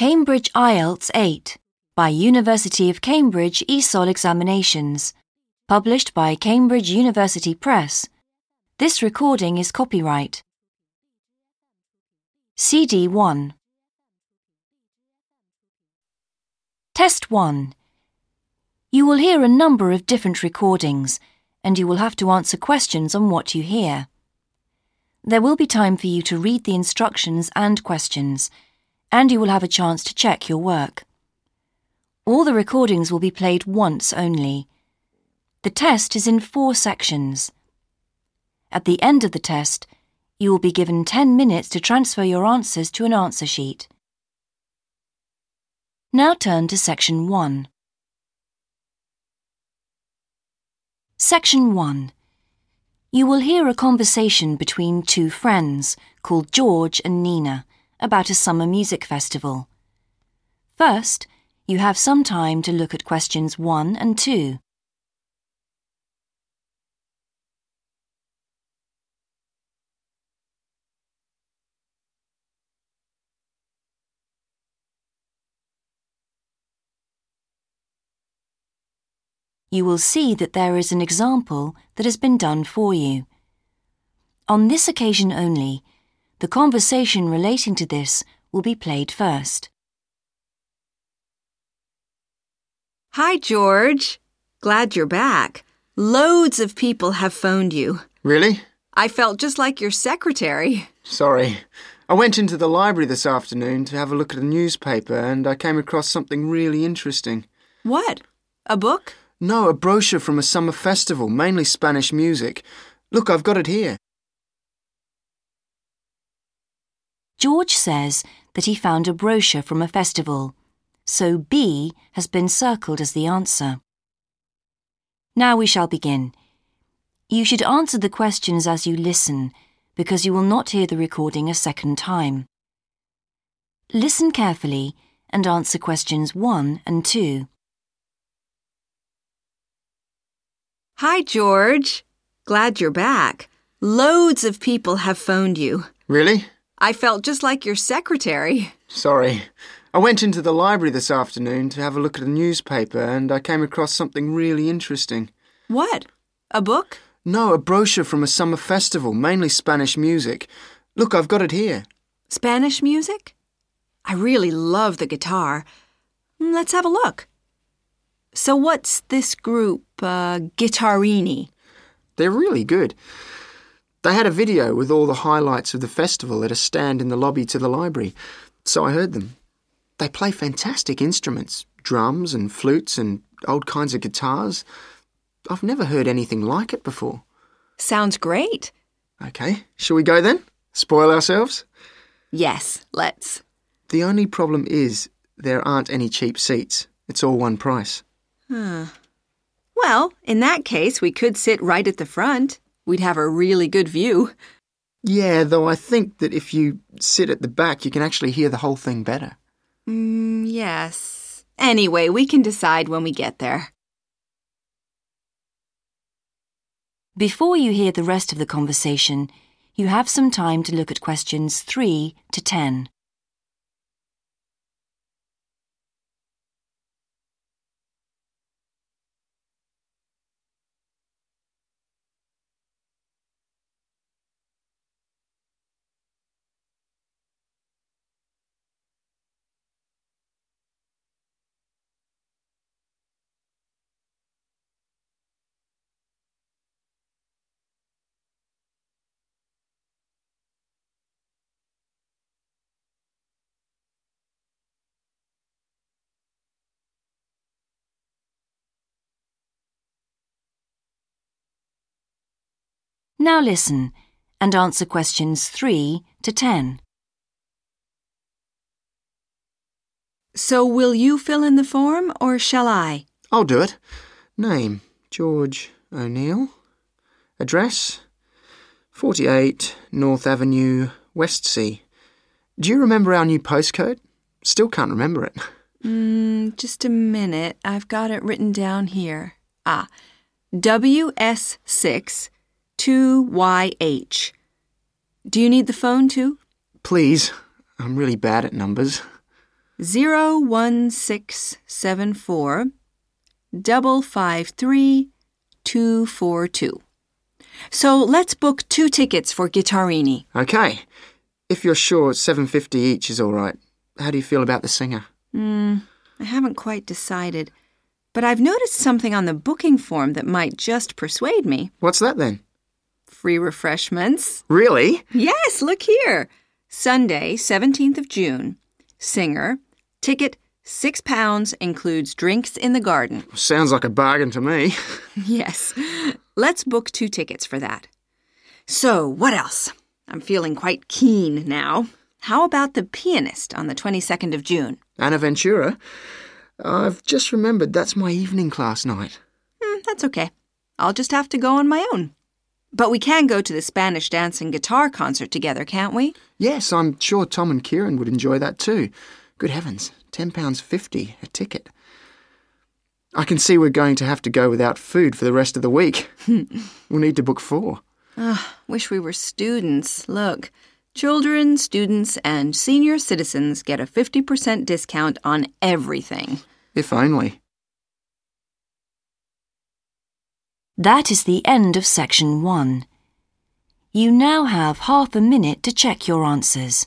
Cambridge IELTS 8 by University of Cambridge ESOL Examinations, published by Cambridge University Press. This recording is copyright. CD 1 Test 1 You will hear a number of different recordings, and you will have to answer questions on what you hear. There will be time for you to read the instructions and questions, and you will have a chance to check your work. All the recordings will be played once only. The test is in four sections. At the end of the test, you will be given 10 minutes to transfer your answers to an answer sheet. Now turn to Section 1. Section 1. You will hear a conversation between two friends called George and Nina about a summer music festival. First, you have some time to look at questions 1 and 2. you will see that there is an example that has been done for you. On this occasion only, the conversation relating to this will be played first. Hi, George. Glad you're back. Loads of people have phoned you. Really? I felt just like your secretary. Sorry. I went into the library this afternoon to have a look at a newspaper and I came across something really interesting. What? A book? No, a brochure from a summer festival, mainly Spanish music. Look, I've got it here. George says that he found a brochure from a festival, so B has been circled as the answer. Now we shall begin. You should answer the questions as you listen, because you will not hear the recording a second time. Listen carefully and answer questions 1 and 2. Hi, George. Glad you're back. Loads of people have phoned you. Really? I felt just like your secretary. Sorry. I went into the library this afternoon to have a look at a newspaper and I came across something really interesting. What? A book? No, a brochure from a summer festival, mainly Spanish music. Look, I've got it here. Spanish music? I really love the guitar. Mm, Let's have a look. So, what's this group, uh, Guitarini? They're really good. They had a video with all the highlights of the festival at a stand in the lobby to the library, so I heard them. They play fantastic instruments drums and flutes and old kinds of guitars. I've never heard anything like it before. Sounds great. Okay, shall we go then? Spoil ourselves? Yes, let's. The only problem is there aren't any cheap seats. It's all one price. Huh. Well, in that case, we could sit right at the front. We'd have a really good view. Yeah, though I think that if you sit at the back, you can actually hear the whole thing better. Mm, yes. Anyway, we can decide when we get there. Before you hear the rest of the conversation, you have some time to look at questions 3 to 10. Now listen and answer questions 3 to 10. So, will you fill in the form or shall I? I'll do it. Name George O'Neill. Address 48 North Avenue, Westsea. Do you remember our new postcode? Still can't remember it. Mm, just a minute. I've got it written down here. Ah, WS6 2YH. Do you need the phone too? Please, I'm really bad at numbers. 01674 double five three two four two. So let's book two tickets for Guitarini. Okay. If you're sure 750 each is all right, how do you feel about the singer? Hmm, I haven't quite decided, but I've noticed something on the booking form that might just persuade me. What's that then? Free refreshments. Really? Yes, look here. Sunday, 17th of June. Singer. Ticket six pounds includes drinks in the garden. Sounds like a bargain to me. Yes. Let's book two tickets for that. So, what else? I'm feeling quite keen now. How about the pianist on the 22nd of June? Anna Ventura. I've just remembered that's my evening class night. Hmm, that's okay. I'll just have to go on my own. But we can go to the Spanish dance and guitar concert together, can't we? Yes, I'm sure Tom and Kieran would enjoy that too. Good heavens, £10.50 a ticket. I can see we're going to have to go without food for the rest of the week. we'll need to book four. Ah, wish we were students. Look, children, students, and senior citizens get a 50% discount on everything. If only. That is the end of section one. You now have half a minute to check your answers.